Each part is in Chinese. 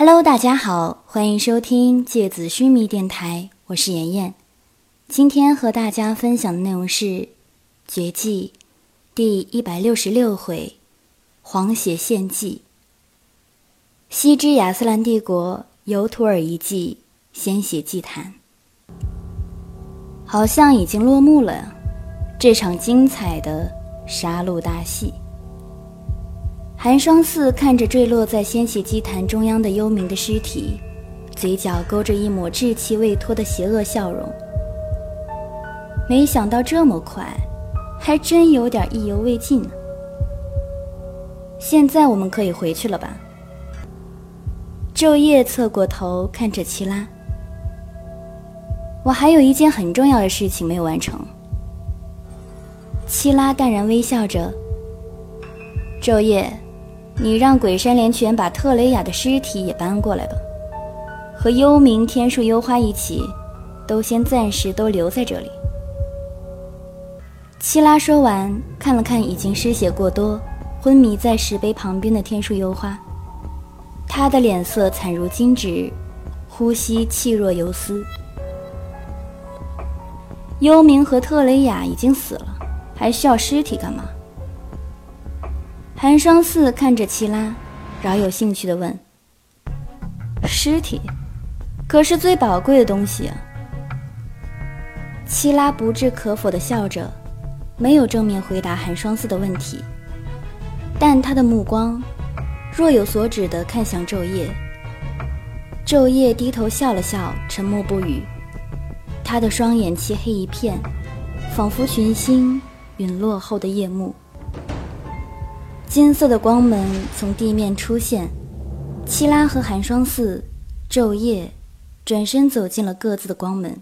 Hello，大家好，欢迎收听芥子须弥电台，我是妍妍。今天和大家分享的内容是《绝技》第一百六十六回《黄血献祭》。西之亚斯兰帝国尤图尔遗迹鲜血祭坛，好像已经落幕了。这场精彩的杀戮大戏。寒霜寺看着坠落在鲜血祭坛中央的幽冥的尸体，嘴角勾着一抹稚气未脱的邪恶笑容。没想到这么快，还真有点意犹未尽。现在我们可以回去了吧？昼夜侧过头看着七拉，我还有一件很重要的事情没有完成。七拉淡然微笑着，昼夜。你让鬼山连泉把特雷雅的尸体也搬过来吧，和幽冥天树幽花一起，都先暂时都留在这里。七拉说完，看了看已经失血过多、昏迷在石碑旁边的天树幽花，他的脸色惨如金纸，呼吸气若游丝。幽冥和特雷雅已经死了，还需要尸体干嘛？寒霜寺看着齐拉，饶有兴趣地问：“尸体，可是最宝贵的东西啊。”七拉不置可否地笑着，没有正面回答寒霜寺的问题，但他的目光若有所指地看向昼夜。昼夜低头笑了笑，沉默不语。他的双眼漆黑一片，仿佛群星陨落后的夜幕。金色的光门从地面出现，七拉和寒霜寺、昼夜转身走进了各自的光门。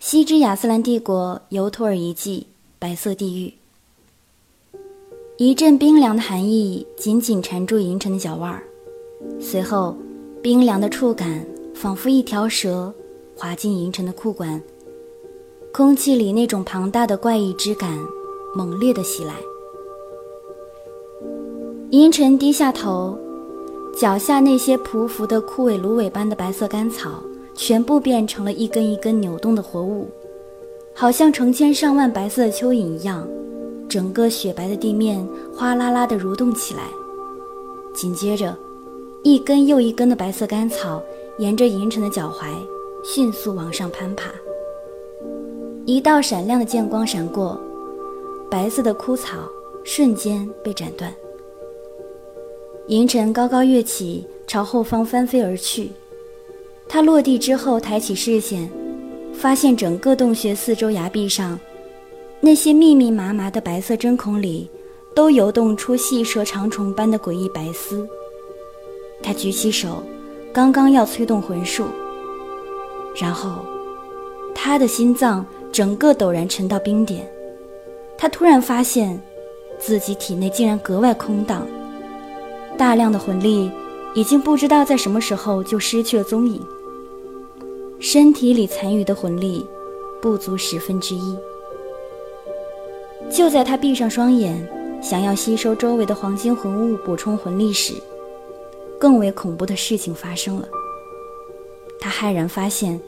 西之亚斯兰帝国尤托尔遗迹白色地狱，一阵冰凉的寒意紧紧缠住银尘的脚腕儿，随后冰凉的触感仿佛一条蛇滑进银尘的裤管，空气里那种庞大的怪异之感猛烈的袭来。银尘低下头，脚下那些匍匐的枯萎芦苇般的白色干草，全部变成了一根一根扭动的活物，好像成千上万白色的蚯蚓一样，整个雪白的地面哗啦啦地蠕动起来。紧接着，一根又一根的白色干草沿着银尘的脚踝迅速往上攀爬。一道闪亮的剑光闪过，白色的枯草瞬间被斩断。银尘高高跃起，朝后方翻飞而去。他落地之后，抬起视线，发现整个洞穴四周崖壁上，那些密密麻麻的白色针孔里，都游动出细蛇长虫般的诡异白丝。他举起手，刚刚要催动魂术，然后，他的心脏整个陡然沉到冰点。他突然发现，自己体内竟然格外空荡。大量的魂力已经不知道在什么时候就失去了踪影，身体里残余的魂力不足十分之一。就在他闭上双眼，想要吸收周围的黄金魂物补充魂力时，更为恐怖的事情发生了。他骇然发现，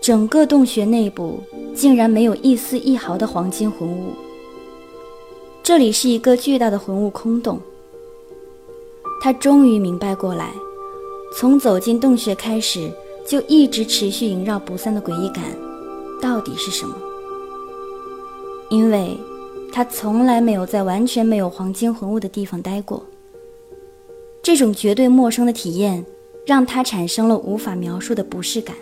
整个洞穴内部竟然没有一丝一毫的黄金魂物，这里是一个巨大的魂物空洞。他终于明白过来，从走进洞穴开始，就一直持续萦绕不散的诡异感，到底是什么？因为，他从来没有在完全没有黄金魂物的地方待过。这种绝对陌生的体验，让他产生了无法描述的不适感。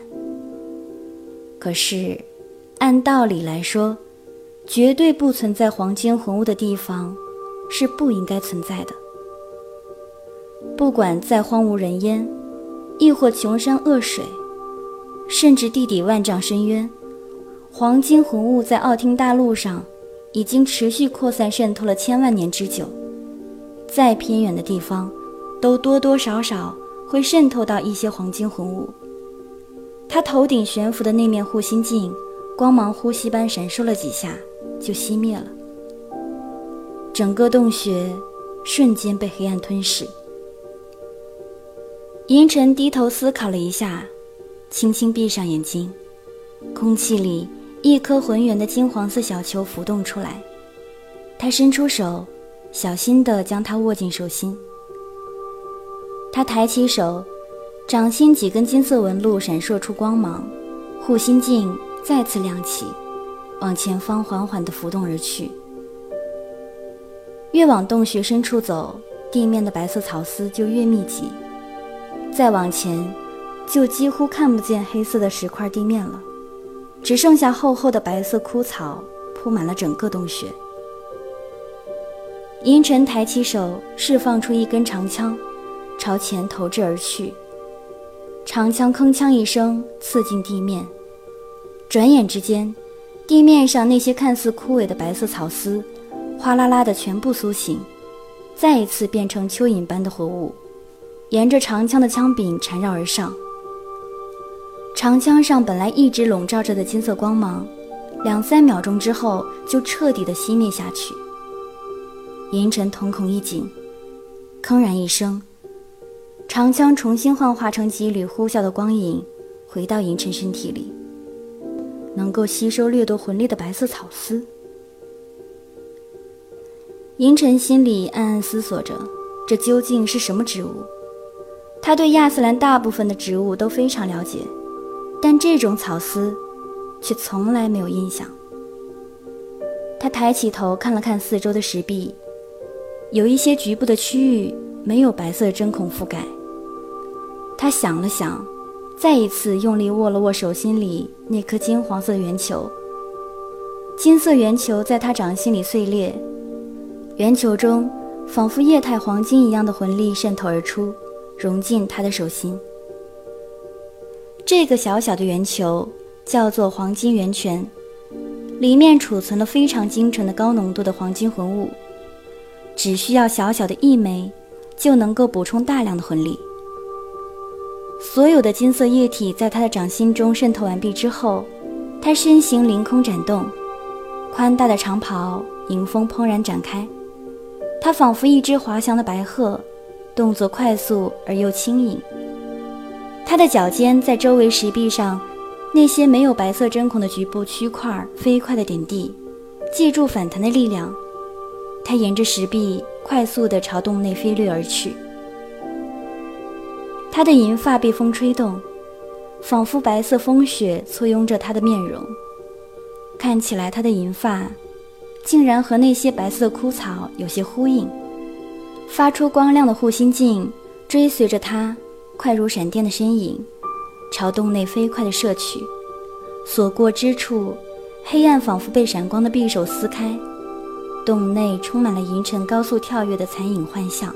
可是，按道理来说，绝对不存在黄金魂物的地方，是不应该存在的。不管再荒无人烟，亦或穷山恶水，甚至地底万丈深渊，黄金魂雾在奥汀大陆上已经持续扩散渗透了千万年之久。再偏远的地方，都多多少少会渗透到一些黄金魂雾。他头顶悬浮的那面护心镜，光芒呼吸般闪烁了几下，就熄灭了。整个洞穴瞬间被黑暗吞噬。银尘低头思考了一下，轻轻闭上眼睛，空气里一颗浑圆的金黄色小球浮动出来。他伸出手，小心地将它握进手心。他抬起手，掌心几根金色纹路闪烁出光芒，护心镜再次亮起，往前方缓缓地浮动而去。越往洞穴深处走，地面的白色草丝就越密集。再往前，就几乎看不见黑色的石块地面了，只剩下厚厚的白色枯草铺满了整个洞穴。银尘抬起手，释放出一根长枪，朝前投掷而去。长枪铿锵一声刺进地面，转眼之间，地面上那些看似枯萎的白色草丝，哗啦啦的全部苏醒，再一次变成蚯蚓般的活物。沿着长枪的枪柄缠绕而上，长枪上本来一直笼罩着的金色光芒，两三秒钟之后就彻底的熄灭下去。银尘瞳孔一紧，铿然一声，长枪重新幻化成几缕呼啸的光影，回到银尘身体里，能够吸收掠夺魂力的白色草丝。银尘心里暗暗思索着，这究竟是什么植物？他对亚斯兰大部分的植物都非常了解，但这种草丝却从来没有印象。他抬起头看了看四周的石壁，有一些局部的区域没有白色针孔覆盖。他想了想，再一次用力握了握手心里那颗金黄色的圆球。金色圆球在他掌心里碎裂，圆球中仿佛液态黄金一样的魂力渗透而出。融进他的手心。这个小小的圆球叫做黄金圆泉，里面储存了非常精纯的高浓度的黄金魂物，只需要小小的一枚，就能够补充大量的魂力。所有的金色液体在他的掌心中渗透完毕之后，他身形凌空展动，宽大的长袍迎风怦然展开，他仿佛一只滑翔的白鹤。动作快速而又轻盈，他的脚尖在周围石壁上那些没有白色针孔的局部区块飞快地点地，借助反弹的力量，他沿着石壁快速地朝洞内飞掠而去。他的银发被风吹动，仿佛白色风雪簇拥着他的面容，看起来他的银发竟然和那些白色枯草有些呼应。发出光亮的护心镜追随着他，快如闪电的身影，朝洞内飞快地射去。所过之处，黑暗仿佛被闪光的匕首撕开，洞内充满了银尘高速跳跃的残影幻象。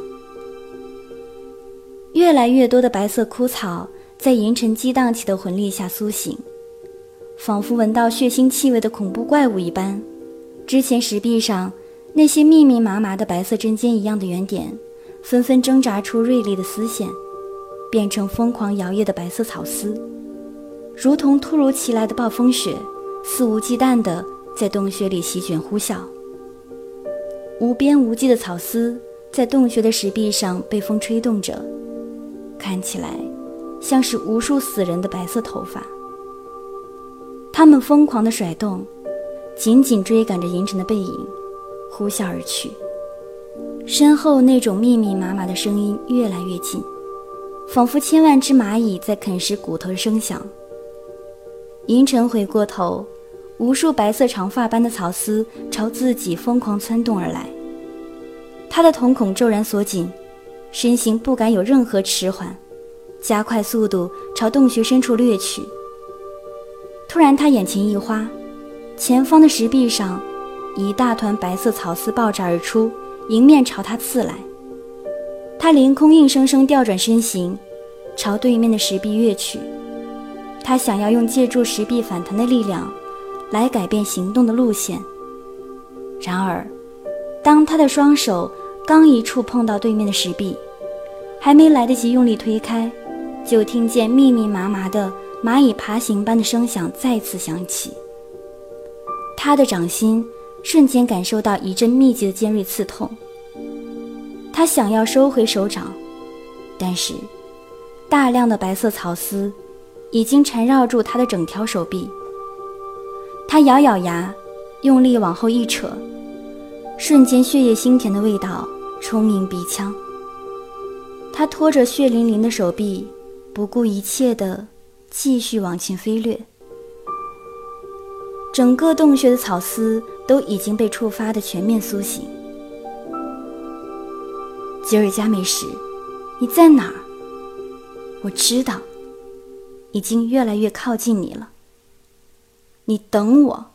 越来越多的白色枯草在银尘激荡起的魂力下苏醒，仿佛闻到血腥气味的恐怖怪物一般。之前石壁上。那些密密麻麻的白色针尖一样的圆点，纷纷挣扎出锐利的丝线，变成疯狂摇曳的白色草丝，如同突如其来的暴风雪，肆无忌惮地在洞穴里席卷呼啸。无边无际的草丝在洞穴的石壁上被风吹动着，看起来像是无数死人的白色头发。它们疯狂地甩动，紧紧追赶着银尘的背影。呼啸而去，身后那种密密麻麻的声音越来越近，仿佛千万只蚂蚁在啃食骨头的声响。银尘回过头，无数白色长发般的草丝朝自己疯狂窜动而来，他的瞳孔骤然锁紧，身形不敢有任何迟缓，加快速度朝洞穴深处掠去。突然，他眼前一花，前方的石壁上。一大团白色草丝爆炸而出，迎面朝他刺来。他凌空硬生生调转身形，朝对面的石壁跃去。他想要用借助石壁反弹的力量，来改变行动的路线。然而，当他的双手刚一触碰到对面的石壁，还没来得及用力推开，就听见密密麻麻的蚂蚁爬行般的声响再次响起。他的掌心。瞬间感受到一阵密集的尖锐刺痛，他想要收回手掌，但是，大量的白色草丝已经缠绕住他的整条手臂。他咬咬牙，用力往后一扯，瞬间血液腥甜的味道充盈鼻腔。他拖着血淋淋的手臂，不顾一切地继续往前飞掠。整个洞穴的草丝都已经被触发的全面苏醒。吉尔加美什，你在哪儿？我知道，已经越来越靠近你了。你等我。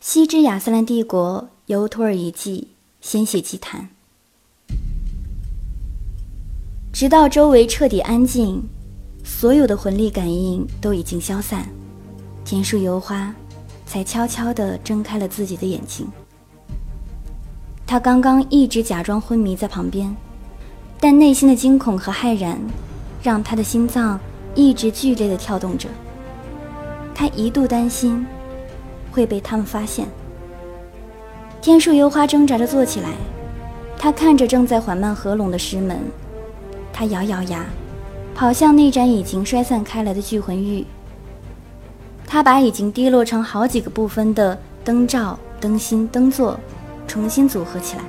西之亚斯兰帝国由托尔遗迹鲜血祭坛，直到周围彻底安静。所有的魂力感应都已经消散，天树油花才悄悄地睁开了自己的眼睛。他刚刚一直假装昏迷在旁边，但内心的惊恐和骇然，让他的心脏一直剧烈地跳动着。他一度担心会被他们发现。天树油花挣扎着坐起来，他看着正在缓慢合拢的石门，他咬咬牙。跑向那盏已经衰散开来的聚魂玉。他把已经滴落成好几个部分的灯罩、灯芯、灯座重新组合起来。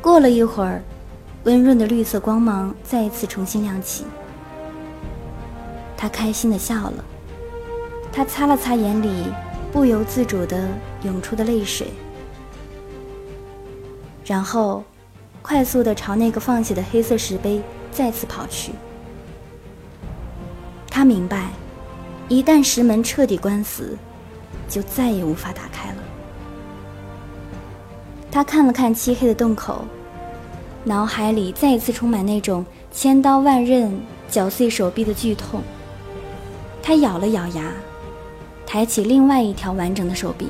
过了一会儿，温润的绿色光芒再一次重新亮起。他开心地笑了。他擦了擦眼里不由自主地涌出的泪水，然后快速地朝那个放血的黑色石碑再次跑去。他明白，一旦石门彻底关死，就再也无法打开了。他看了看漆黑的洞口，脑海里再一次充满那种千刀万刃绞碎手臂的剧痛。他咬了咬牙，抬起另外一条完整的手臂。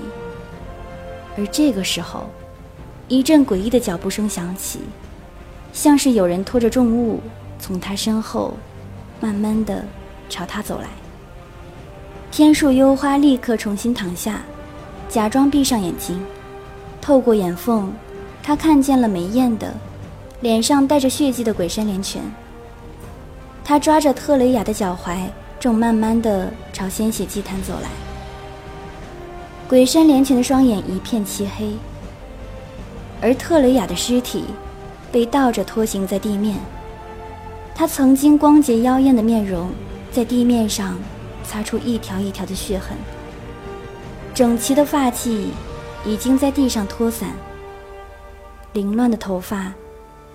而这个时候，一阵诡异的脚步声响起，像是有人拖着重物从他身后慢慢的。朝他走来，天树幽花立刻重新躺下，假装闭上眼睛。透过眼缝，他看见了梅艳的脸上带着血迹的鬼山连拳。他抓着特雷雅的脚踝，正慢慢的朝鲜血祭坛走来。鬼山连拳的双眼一片漆黑，而特雷雅的尸体被倒着拖行在地面。他曾经光洁妖艳的面容。在地面上擦出一条一条的血痕，整齐的发髻已经在地上拖散，凌乱的头发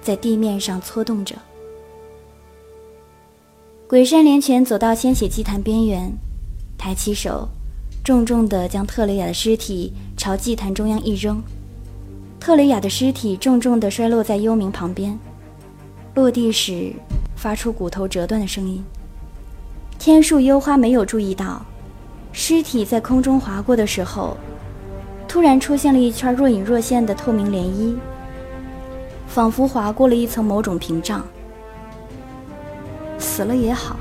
在地面上搓动着。鬼山连拳走到鲜血祭坛边缘，抬起手，重重地将特雷雅的尸体朝祭坛中央一扔，特雷雅的尸体重重地摔落在幽冥旁边，落地时发出骨头折断的声音。天树幽花没有注意到，尸体在空中划过的时候，突然出现了一圈若隐若现的透明涟漪，仿佛划过了一层某种屏障。死了也好，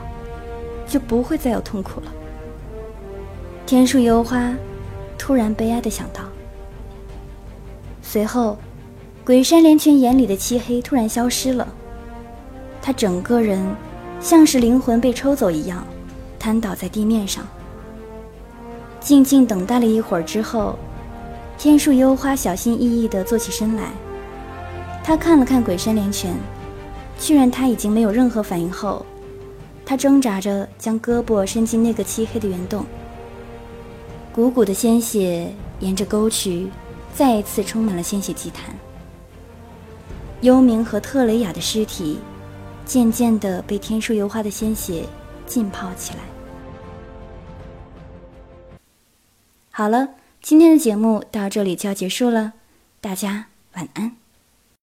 就不会再有痛苦了。天树幽花突然悲哀地想到。随后，鬼山连拳眼里的漆黑突然消失了，他整个人。像是灵魂被抽走一样，瘫倒在地面上。静静等待了一会儿之后，天树幽花小心翼翼地坐起身来。他看了看鬼山连泉，确认他已经没有任何反应后，他挣扎着将胳膊伸进那个漆黑的圆洞。汩汩的鲜血沿着沟渠，再一次充满了鲜血祭坛。幽冥和特雷雅的尸体。渐渐的被天书油画的鲜血浸泡起来。好了，今天的节目到这里就要结束了，大家晚安。